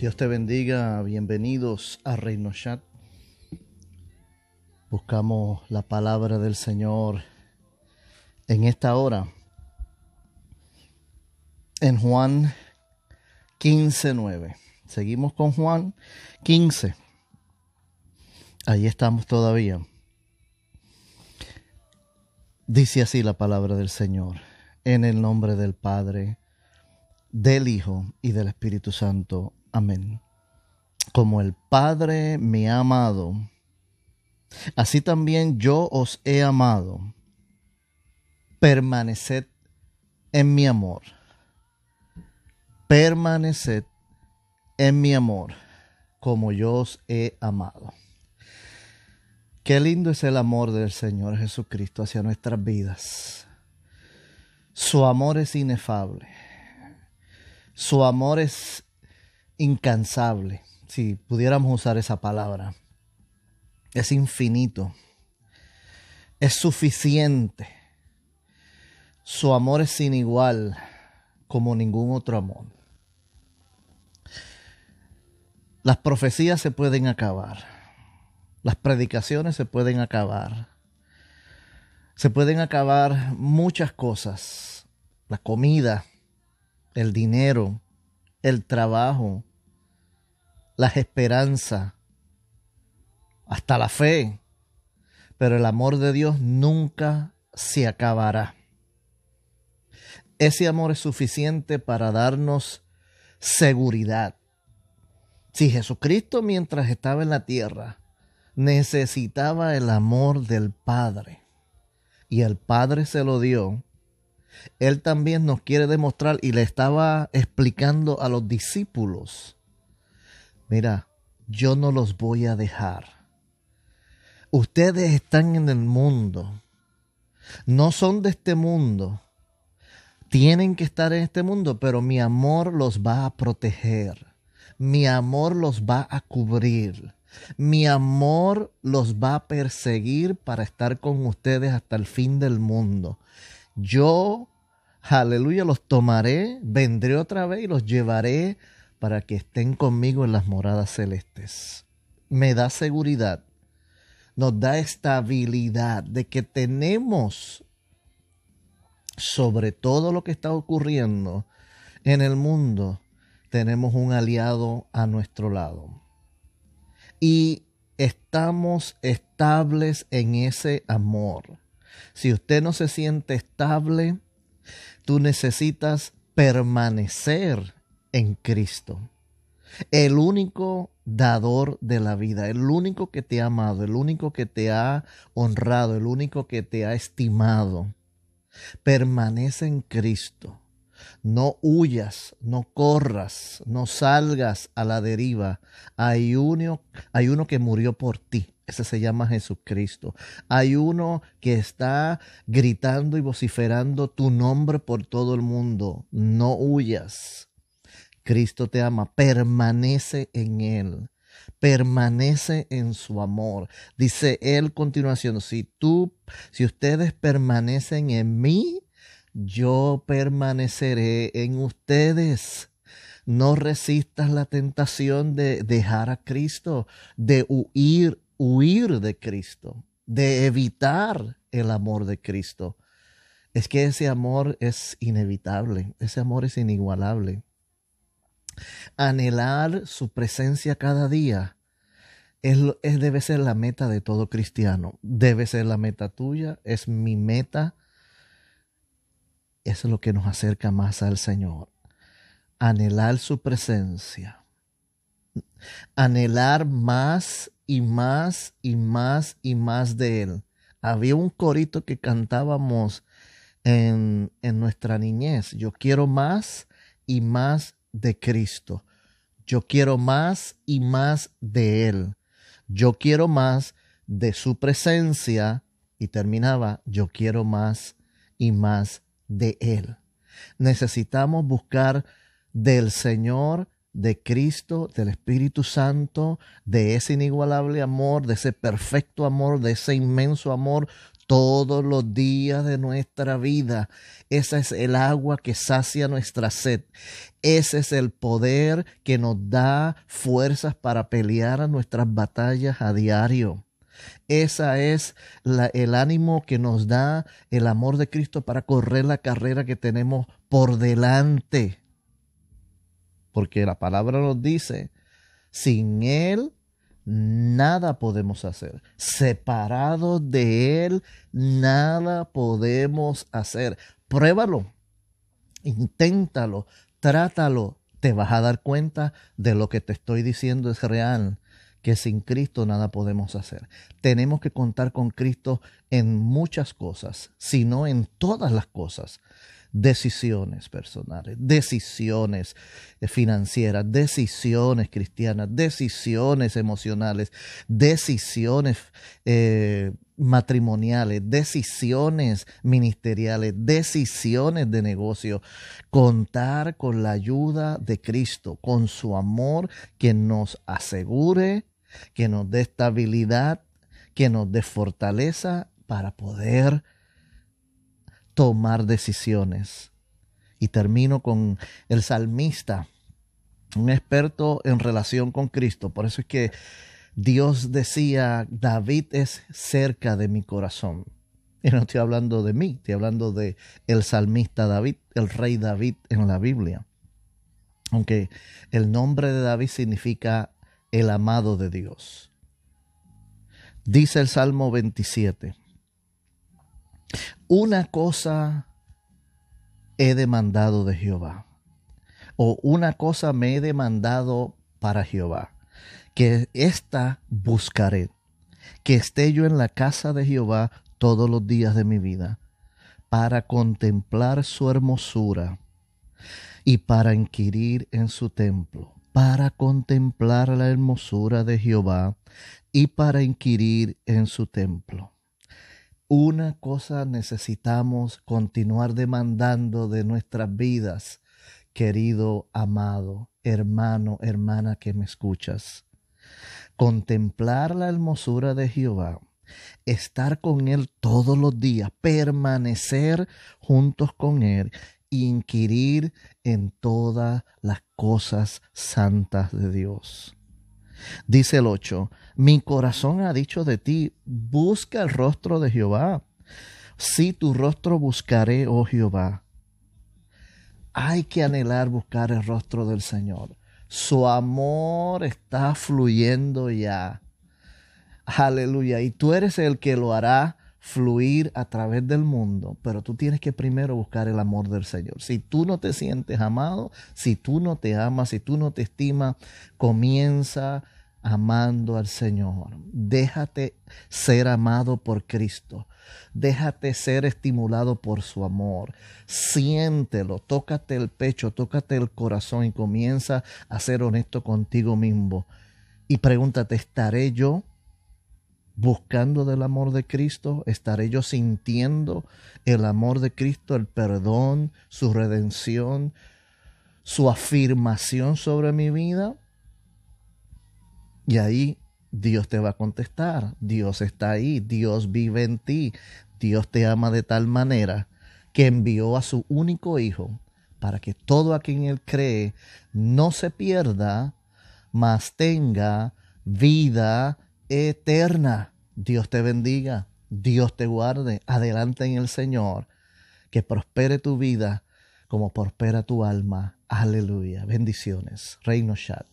Dios te bendiga, bienvenidos a Reino Chat. Buscamos la palabra del Señor en esta hora. En Juan 15:9. Seguimos con Juan 15. Ahí estamos todavía. Dice así la palabra del Señor, en el nombre del Padre, del Hijo y del Espíritu Santo. Amén. Como el Padre me ha amado, así también yo os he amado. Permaneced en mi amor. Permaneced en mi amor, como yo os he amado. Qué lindo es el amor del Señor Jesucristo hacia nuestras vidas. Su amor es inefable. Su amor es incansable, si pudiéramos usar esa palabra. Es infinito. Es suficiente. Su amor es sin igual como ningún otro amor. Las profecías se pueden acabar. Las predicaciones se pueden acabar. Se pueden acabar muchas cosas. La comida, el dinero, el trabajo, las esperanzas, hasta la fe. Pero el amor de Dios nunca se acabará. Ese amor es suficiente para darnos seguridad. Si Jesucristo mientras estaba en la tierra necesitaba el amor del Padre y el Padre se lo dio, Él también nos quiere demostrar y le estaba explicando a los discípulos mira, yo no los voy a dejar. Ustedes están en el mundo, no son de este mundo, tienen que estar en este mundo, pero mi amor los va a proteger, mi amor los va a cubrir. Mi amor los va a perseguir para estar con ustedes hasta el fin del mundo. Yo, aleluya, los tomaré, vendré otra vez y los llevaré para que estén conmigo en las moradas celestes. Me da seguridad, nos da estabilidad de que tenemos sobre todo lo que está ocurriendo en el mundo, tenemos un aliado a nuestro lado. Y estamos estables en ese amor. Si usted no se siente estable, tú necesitas permanecer en Cristo. El único dador de la vida, el único que te ha amado, el único que te ha honrado, el único que te ha estimado. Permanece en Cristo. No huyas, no corras, no salgas a la deriva. Hay uno, hay uno que murió por ti. Ese se llama Jesucristo. Hay uno que está gritando y vociferando tu nombre por todo el mundo. No huyas. Cristo te ama, permanece en Él, permanece en su amor. Dice Él continuación, si tú, si ustedes permanecen en mí, yo permaneceré en ustedes. No resistas la tentación de dejar a Cristo, de huir, huir de Cristo, de evitar el amor de Cristo. Es que ese amor es inevitable, ese amor es inigualable. Anhelar su presencia cada día es, debe ser la meta de todo cristiano. Debe ser la meta tuya, es mi meta. Es lo que nos acerca más al Señor. Anhelar su presencia. Anhelar más y más y más y más de Él. Había un corito que cantábamos en, en nuestra niñez. Yo quiero más y más de Cristo. Yo quiero más y más de Él. Yo quiero más de su presencia. Y terminaba, yo quiero más y más de Él. Necesitamos buscar del Señor, de Cristo, del Espíritu Santo, de ese inigualable amor, de ese perfecto amor, de ese inmenso amor, todos los días de nuestra vida. Esa es el agua que sacia nuestra sed. Ese es el poder que nos da fuerzas para pelear a nuestras batallas a diario. Esa es el ánimo que nos da el amor de Cristo para correr la carrera que tenemos por delante. Porque la palabra nos dice, sin Él nada podemos hacer. Separados de Él, nada podemos hacer. Pruébalo, inténtalo, trátalo. Te vas a dar cuenta de lo que te estoy diciendo es real que sin Cristo nada podemos hacer. Tenemos que contar con Cristo en muchas cosas, sino en todas las cosas decisiones personales, decisiones eh, financieras, decisiones cristianas, decisiones emocionales, decisiones eh, matrimoniales, decisiones ministeriales, decisiones de negocio. Contar con la ayuda de Cristo, con su amor que nos asegure, que nos dé estabilidad, que nos dé fortaleza para poder tomar decisiones. Y termino con el salmista, un experto en relación con Cristo. Por eso es que Dios decía, David es cerca de mi corazón. Y no estoy hablando de mí, estoy hablando de el salmista David, el rey David en la Biblia. Aunque el nombre de David significa el amado de Dios. Dice el Salmo 27, una cosa he demandado de Jehová, o una cosa me he demandado para Jehová, que ésta buscaré, que esté yo en la casa de Jehová todos los días de mi vida, para contemplar su hermosura y para inquirir en su templo, para contemplar la hermosura de Jehová y para inquirir en su templo una cosa necesitamos continuar demandando de nuestras vidas, querido, amado, hermano, hermana que me escuchas. Contemplar la hermosura de Jehová, estar con Él todos los días, permanecer juntos con Él, inquirir en todas las cosas santas de Dios. Dice el 8, mi corazón ha dicho de ti, busca el rostro de Jehová. Si tu rostro buscaré, oh Jehová. Hay que anhelar buscar el rostro del Señor. Su amor está fluyendo ya. Aleluya. Y tú eres el que lo hará fluir a través del mundo, pero tú tienes que primero buscar el amor del Señor. Si tú no te sientes amado, si tú no te amas, si tú no te estimas, comienza amando al Señor. Déjate ser amado por Cristo. Déjate ser estimulado por su amor. Siéntelo, tócate el pecho, tócate el corazón y comienza a ser honesto contigo mismo. Y pregúntate, ¿estaré yo buscando del amor de Cristo? ¿Estaré yo sintiendo el amor de Cristo, el perdón, su redención, su afirmación sobre mi vida? Y ahí Dios te va a contestar. Dios está ahí, Dios vive en ti. Dios te ama de tal manera que envió a su único Hijo para que todo a quien Él cree no se pierda, mas tenga vida eterna. Dios te bendiga, Dios te guarde, adelante en el Señor, que prospere tu vida como prospera tu alma. Aleluya. Bendiciones. Reino Shad.